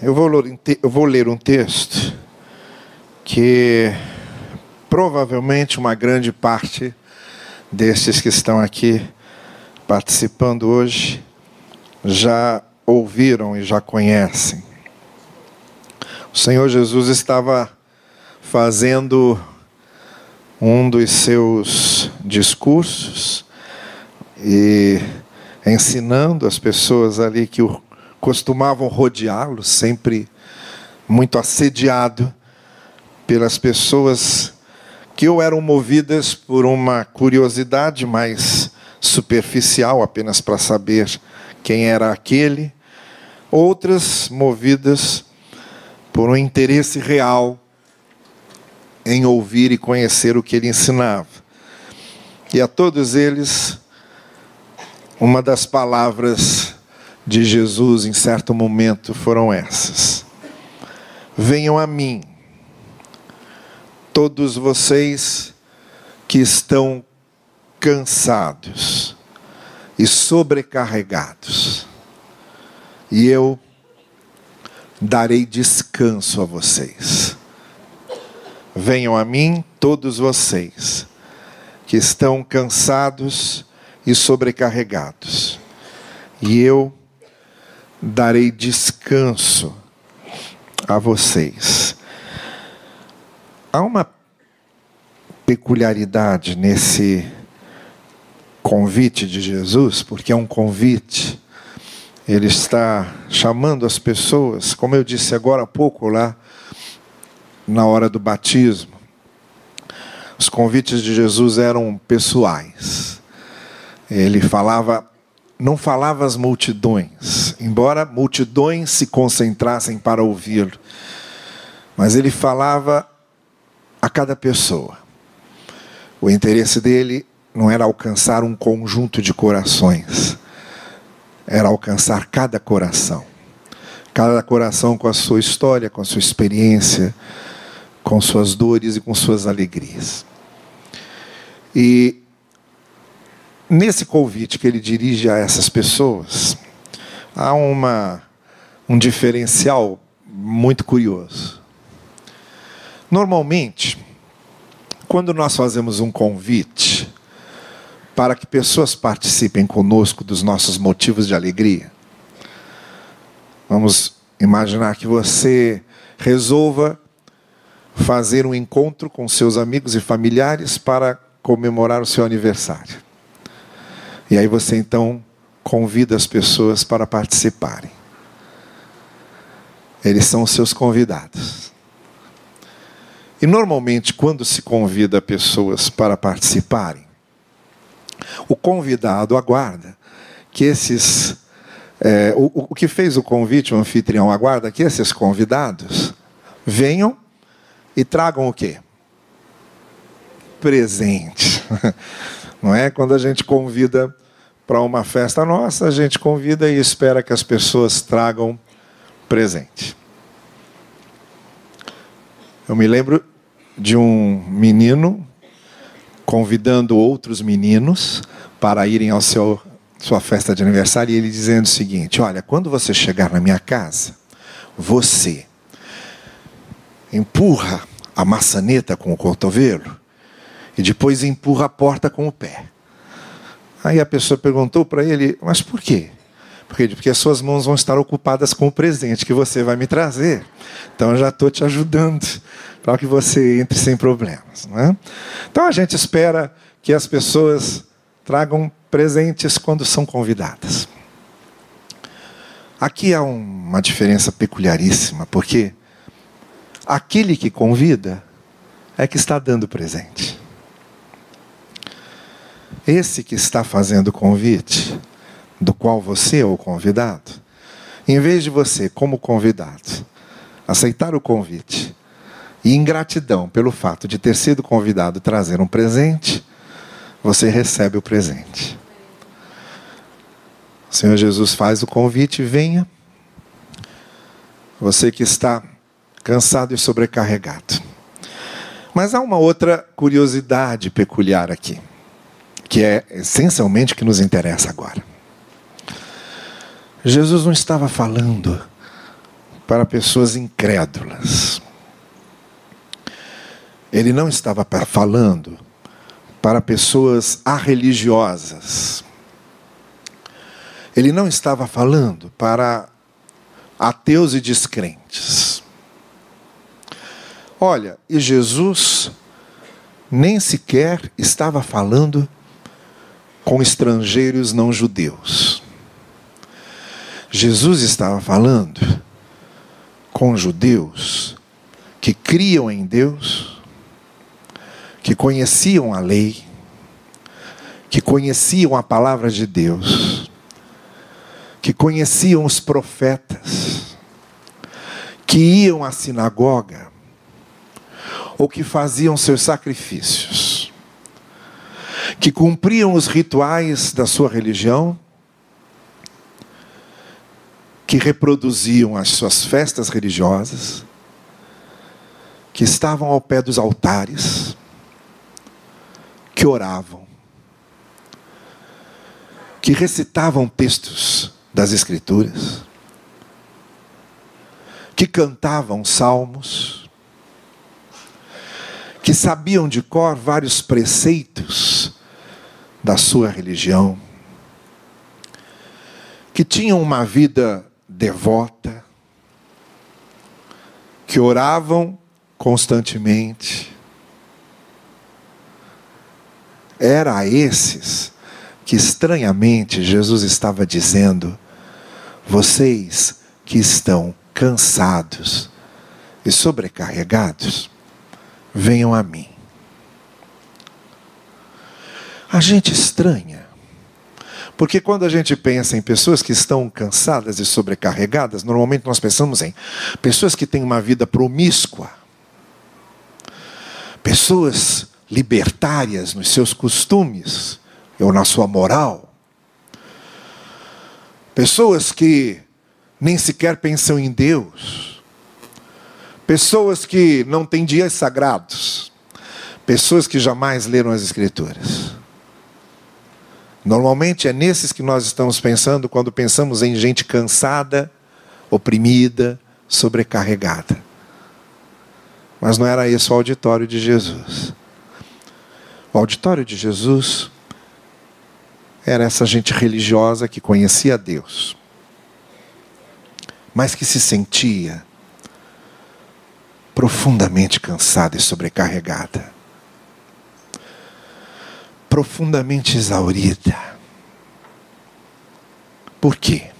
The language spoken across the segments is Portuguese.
Eu vou, ler um texto que provavelmente uma grande parte desses que estão aqui participando hoje já ouviram e já conhecem. O Senhor Jesus estava fazendo um dos seus discursos e ensinando as pessoas ali que o costumavam rodeá-lo, sempre muito assediado pelas pessoas que ou eram movidas por uma curiosidade mais superficial, apenas para saber quem era aquele, outras movidas por um interesse real em ouvir e conhecer o que ele ensinava. E a todos eles, uma das palavras de Jesus em certo momento foram essas: Venham a mim, todos vocês que estão cansados e sobrecarregados, e eu darei descanso a vocês. Venham a mim, todos vocês que estão cansados e sobrecarregados, e eu darei descanso a vocês. Há uma peculiaridade nesse convite de Jesus, porque é um convite. Ele está chamando as pessoas, como eu disse agora há pouco lá, na hora do batismo. Os convites de Jesus eram pessoais. Ele falava não falava às multidões, embora multidões se concentrassem para ouvi-lo, mas ele falava a cada pessoa. O interesse dele não era alcançar um conjunto de corações, era alcançar cada coração. Cada coração com a sua história, com a sua experiência, com suas dores e com suas alegrias. E Nesse convite que ele dirige a essas pessoas, há uma, um diferencial muito curioso. Normalmente, quando nós fazemos um convite para que pessoas participem conosco dos nossos motivos de alegria, vamos imaginar que você resolva fazer um encontro com seus amigos e familiares para comemorar o seu aniversário. E aí você então convida as pessoas para participarem. Eles são os seus convidados. E normalmente, quando se convida pessoas para participarem, o convidado aguarda que esses. É, o, o que fez o convite, o anfitrião aguarda que esses convidados venham e tragam o quê? Presente. Não é? Quando a gente convida para uma festa nossa, a gente convida e espera que as pessoas tragam presente. Eu me lembro de um menino convidando outros meninos para irem ao seu sua festa de aniversário e ele dizendo o seguinte: "Olha, quando você chegar na minha casa, você empurra a maçaneta com o cotovelo e depois empurra a porta com o pé. Aí a pessoa perguntou para ele, mas por quê? Porque, porque as suas mãos vão estar ocupadas com o presente que você vai me trazer. Então eu já estou te ajudando para que você entre sem problemas. Né? Então a gente espera que as pessoas tragam presentes quando são convidadas. Aqui há uma diferença peculiaríssima, porque aquele que convida é que está dando presente. Esse que está fazendo o convite, do qual você é o convidado, em vez de você, como convidado, aceitar o convite e em gratidão pelo fato de ter sido convidado trazer um presente, você recebe o presente. O Senhor Jesus faz o convite, venha. Você que está cansado e sobrecarregado. Mas há uma outra curiosidade peculiar aqui que é essencialmente o que nos interessa agora. Jesus não estava falando para pessoas incrédulas. Ele não estava falando para pessoas arreligiosas. Ele não estava falando para ateus e descrentes. Olha, e Jesus nem sequer estava falando com estrangeiros não judeus. Jesus estava falando com judeus que criam em Deus, que conheciam a lei, que conheciam a palavra de Deus, que conheciam os profetas, que iam à sinagoga, ou que faziam seus sacrifícios, que cumpriam os rituais da sua religião, que reproduziam as suas festas religiosas, que estavam ao pé dos altares, que oravam, que recitavam textos das Escrituras, que cantavam salmos, que sabiam de cor vários preceitos da sua religião, que tinham uma vida devota, que oravam constantemente. Era a esses que estranhamente Jesus estava dizendo: vocês que estão cansados e sobrecarregados, venham a mim. A gente estranha. Porque quando a gente pensa em pessoas que estão cansadas e sobrecarregadas, normalmente nós pensamos em pessoas que têm uma vida promíscua, pessoas libertárias nos seus costumes ou na sua moral, pessoas que nem sequer pensam em Deus, pessoas que não têm dias sagrados, pessoas que jamais leram as Escrituras. Normalmente é nesses que nós estamos pensando quando pensamos em gente cansada, oprimida, sobrecarregada. Mas não era esse o auditório de Jesus. O auditório de Jesus era essa gente religiosa que conhecia Deus, mas que se sentia profundamente cansada e sobrecarregada profundamente exaurida. Por quê?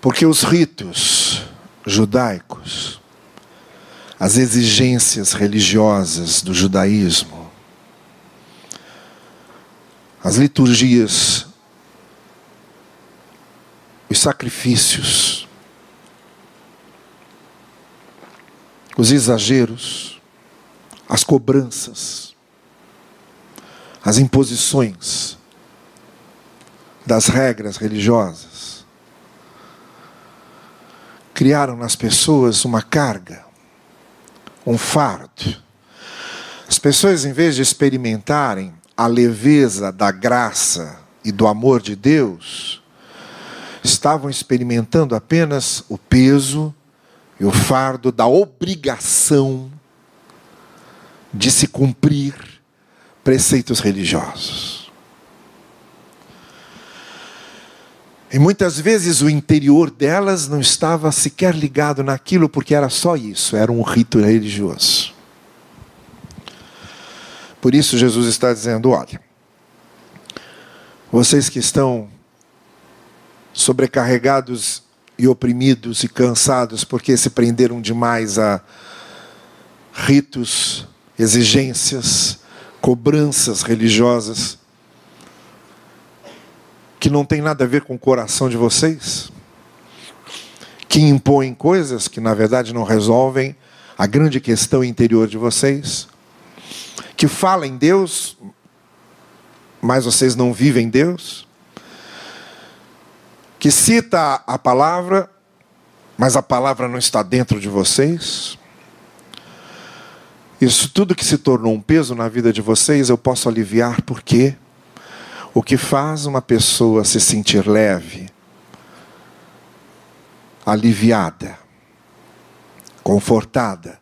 Porque os ritos judaicos, as exigências religiosas do judaísmo, as liturgias, os sacrifícios, os exageros, as cobranças, as imposições das regras religiosas criaram nas pessoas uma carga, um fardo. As pessoas, em vez de experimentarem a leveza da graça e do amor de Deus, estavam experimentando apenas o peso e o fardo da obrigação de se cumprir preceitos religiosos. E muitas vezes o interior delas não estava sequer ligado naquilo, porque era só isso, era um rito religioso. Por isso Jesus está dizendo: olha, vocês que estão sobrecarregados e oprimidos e cansados porque se prenderam demais a ritos, exigências, cobranças religiosas que não tem nada a ver com o coração de vocês, que impõem coisas que na verdade não resolvem a grande questão interior de vocês, que falam em Deus, mas vocês não vivem Deus, que cita a palavra, mas a palavra não está dentro de vocês. Isso tudo que se tornou um peso na vida de vocês, eu posso aliviar porque o que faz uma pessoa se sentir leve aliviada, confortada,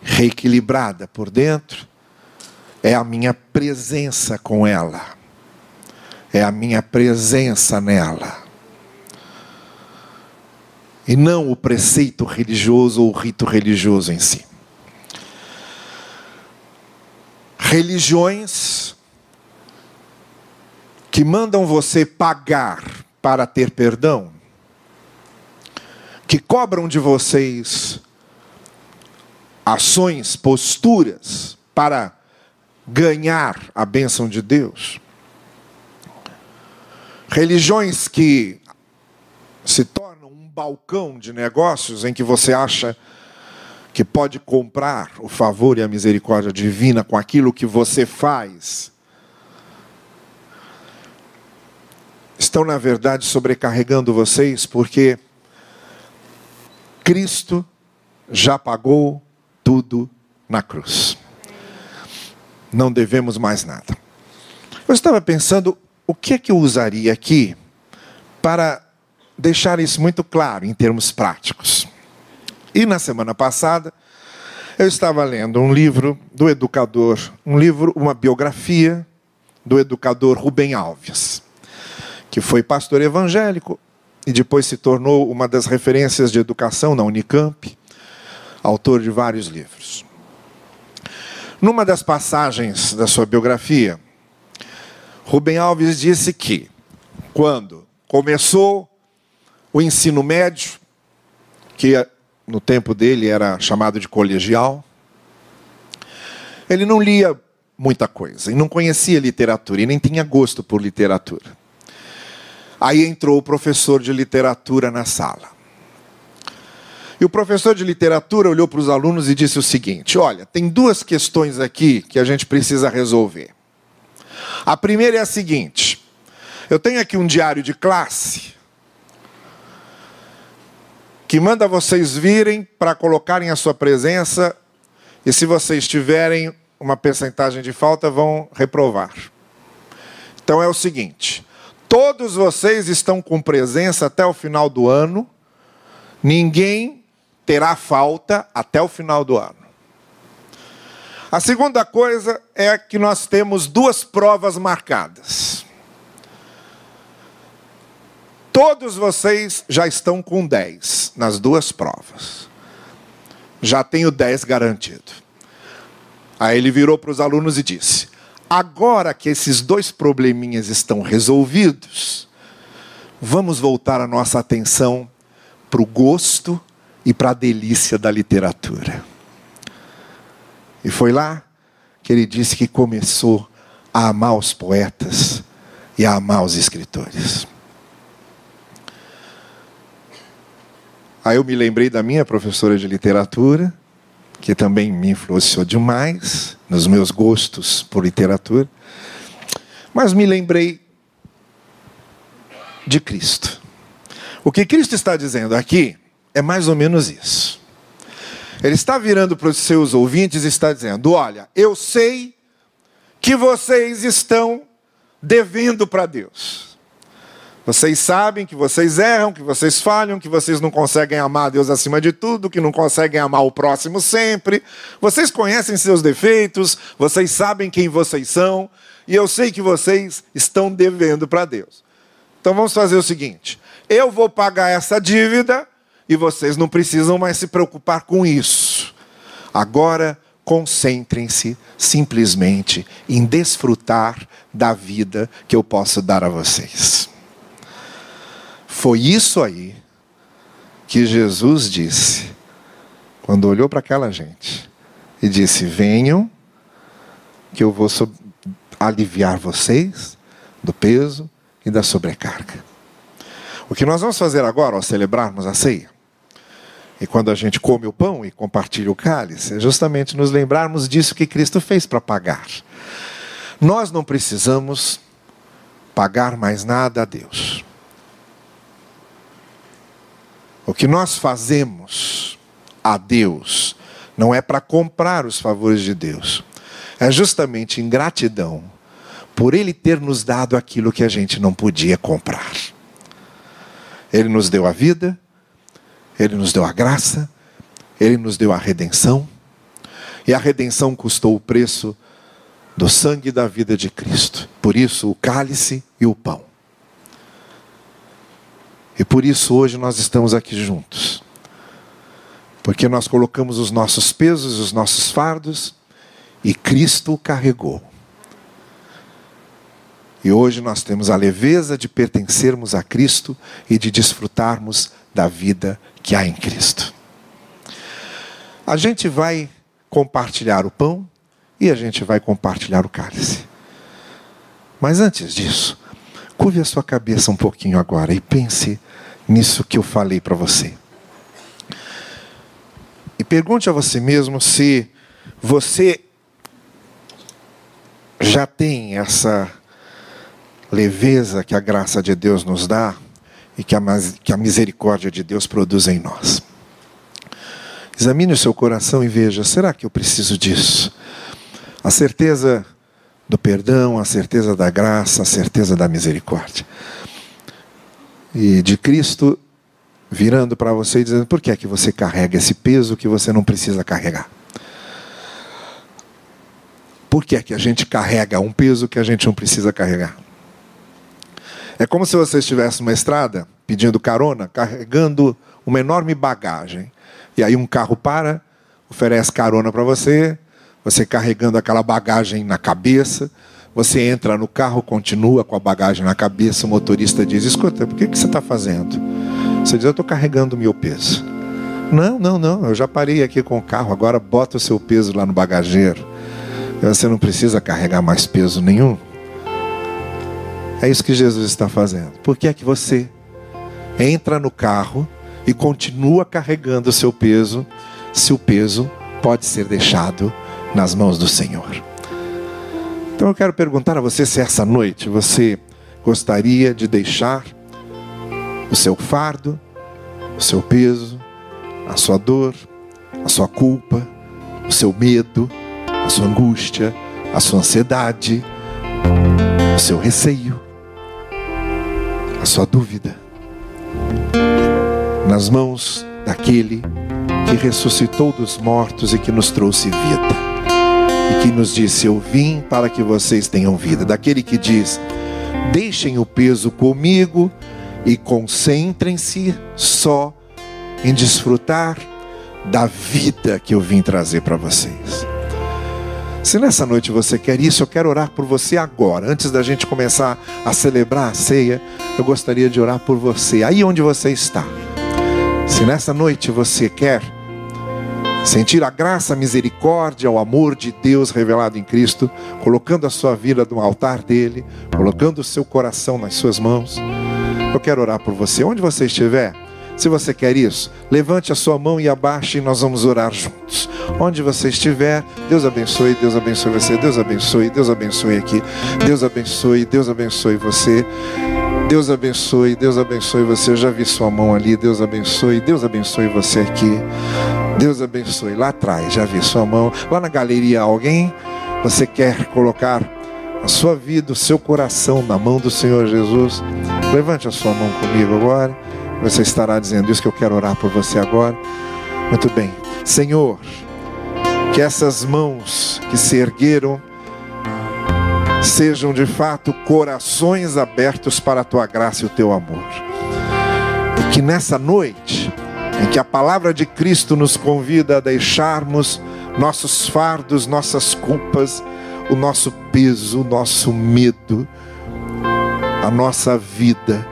reequilibrada por dentro, é a minha presença com ela, é a minha presença nela. E não o preceito religioso ou o rito religioso em si. Religiões que mandam você pagar para ter perdão, que cobram de vocês ações, posturas para ganhar a bênção de Deus. Religiões que se tornam um balcão de negócios em que você acha que pode comprar o favor e a misericórdia divina com aquilo que você faz. Estão, na verdade, sobrecarregando vocês porque Cristo já pagou tudo na cruz. Não devemos mais nada. Eu estava pensando o que é que eu usaria aqui para deixar isso muito claro em termos práticos. E na semana passada, eu estava lendo um livro do educador, um livro, uma biografia do educador Rubem Alves, que foi pastor evangélico e depois se tornou uma das referências de educação na Unicamp, autor de vários livros. Numa das passagens da sua biografia, Rubem Alves disse que, quando começou o ensino médio, que no tempo dele era chamado de colegial, ele não lia muita coisa, e não conhecia literatura, e nem tinha gosto por literatura. Aí entrou o professor de literatura na sala. E o professor de literatura olhou para os alunos e disse o seguinte: Olha, tem duas questões aqui que a gente precisa resolver. A primeira é a seguinte: eu tenho aqui um diário de classe que manda vocês virem para colocarem a sua presença e se vocês tiverem uma percentagem de falta, vão reprovar. Então é o seguinte: todos vocês estão com presença até o final do ano, ninguém terá falta até o final do ano. A segunda coisa é que nós temos duas provas marcadas. Todos vocês já estão com 10 nas duas provas. Já tenho 10 garantido. Aí ele virou para os alunos e disse: Agora que esses dois probleminhas estão resolvidos, vamos voltar a nossa atenção para o gosto e para a delícia da literatura. E foi lá que ele disse que começou a amar os poetas e a amar os escritores. Aí eu me lembrei da minha professora de literatura, que também me influenciou demais nos meus gostos por literatura, mas me lembrei de Cristo. O que Cristo está dizendo aqui é mais ou menos isso. Ele está virando para os seus ouvintes e está dizendo: Olha, eu sei que vocês estão devendo para Deus. Vocês sabem que vocês erram, que vocês falham, que vocês não conseguem amar Deus acima de tudo, que não conseguem amar o próximo sempre. Vocês conhecem seus defeitos, vocês sabem quem vocês são, e eu sei que vocês estão devendo para Deus. Então vamos fazer o seguinte: eu vou pagar essa dívida e vocês não precisam mais se preocupar com isso. Agora, concentrem-se simplesmente em desfrutar da vida que eu posso dar a vocês. Foi isso aí que Jesus disse quando olhou para aquela gente e disse: Venham, que eu vou aliviar vocês do peso e da sobrecarga. O que nós vamos fazer agora ao celebrarmos a ceia e quando a gente come o pão e compartilha o cálice, é justamente nos lembrarmos disso que Cristo fez para pagar. Nós não precisamos pagar mais nada a Deus. O que nós fazemos a Deus não é para comprar os favores de Deus, é justamente em gratidão por Ele ter nos dado aquilo que a gente não podia comprar. Ele nos deu a vida, Ele nos deu a graça, Ele nos deu a redenção, e a redenção custou o preço do sangue da vida de Cristo. Por isso, o cálice e o pão. E por isso hoje nós estamos aqui juntos. Porque nós colocamos os nossos pesos, os nossos fardos, e Cristo o carregou. E hoje nós temos a leveza de pertencermos a Cristo e de desfrutarmos da vida que há em Cristo. A gente vai compartilhar o pão e a gente vai compartilhar o cálice. Mas antes disso, curve a sua cabeça um pouquinho agora e pense nisso que eu falei para você. E pergunte a você mesmo se você já tem essa leveza que a graça de Deus nos dá e que a, que a misericórdia de Deus produz em nós. Examine o seu coração e veja: será que eu preciso disso? A certeza do perdão, a certeza da graça, a certeza da misericórdia. E de Cristo virando para você e dizendo: por que é que você carrega esse peso que você não precisa carregar? Por que é que a gente carrega um peso que a gente não precisa carregar? É como se você estivesse numa estrada pedindo carona, carregando uma enorme bagagem. E aí um carro para, oferece carona para você, você carregando aquela bagagem na cabeça, você entra no carro, continua com a bagagem na cabeça, o motorista diz: Escuta, por que, que você está fazendo? Você diz: Eu estou carregando o meu peso. Não, não, não, eu já parei aqui com o carro, agora bota o seu peso lá no bagageiro. Você não precisa carregar mais peso nenhum. É isso que Jesus está fazendo. Por que é que você entra no carro e continua carregando o seu peso, se o peso pode ser deixado nas mãos do Senhor? Então eu quero perguntar a você se essa noite você gostaria de deixar o seu fardo, o seu peso, a sua dor, a sua culpa, o seu medo, a sua angústia, a sua ansiedade, o seu receio, a sua dúvida, nas mãos daquele que ressuscitou dos mortos e que nos trouxe vida, que nos disse: Eu vim para que vocês tenham vida. Daquele que diz: Deixem o peso comigo e concentrem-se só em desfrutar da vida que eu vim trazer para vocês. Se nessa noite você quer isso, eu quero orar por você agora. Antes da gente começar a celebrar a ceia, eu gostaria de orar por você, aí onde você está. Se nessa noite você quer sentir a graça, a misericórdia, o amor de Deus revelado em Cristo, colocando a sua vida no altar dele, colocando o seu coração nas suas mãos, eu quero orar por você, onde você estiver. Se você quer isso, levante a sua mão e abaixe e nós vamos orar juntos. Onde você estiver, Deus abençoe, Deus abençoe você, Deus abençoe, Deus abençoe aqui, Deus abençoe, Deus abençoe você. Deus abençoe, Deus abençoe você. Eu já vi sua mão ali. Deus abençoe, Deus abençoe você aqui. Deus abençoe. Lá atrás, já vi sua mão. Lá na galeria, alguém? Você quer colocar a sua vida, o seu coração na mão do Senhor Jesus? Levante a sua mão comigo agora. Você estará dizendo isso que eu quero orar por você agora. Muito bem. Senhor, que essas mãos que se ergueram sejam de fato corações abertos para a tua graça e o teu amor. E que nessa noite, em que a palavra de Cristo nos convida a deixarmos nossos fardos, nossas culpas, o nosso peso, o nosso medo, a nossa vida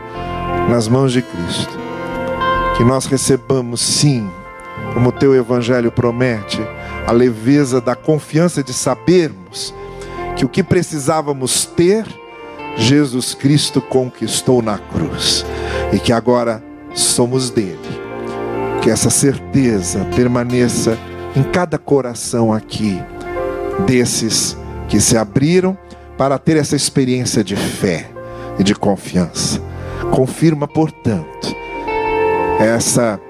nas mãos de Cristo que nós recebamos, sim, como o teu evangelho promete, a leveza da confiança de sabermos que o que precisávamos ter, Jesus Cristo conquistou na cruz e que agora somos dele. Que essa certeza permaneça em cada coração aqui, desses que se abriram para ter essa experiência de fé e de confiança. Confirma, portanto, essa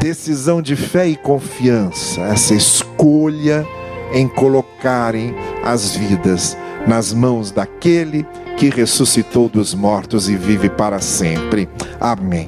decisão de fé e confiança, essa escolha em colocarem as vidas nas mãos daquele que ressuscitou dos mortos e vive para sempre. Amém.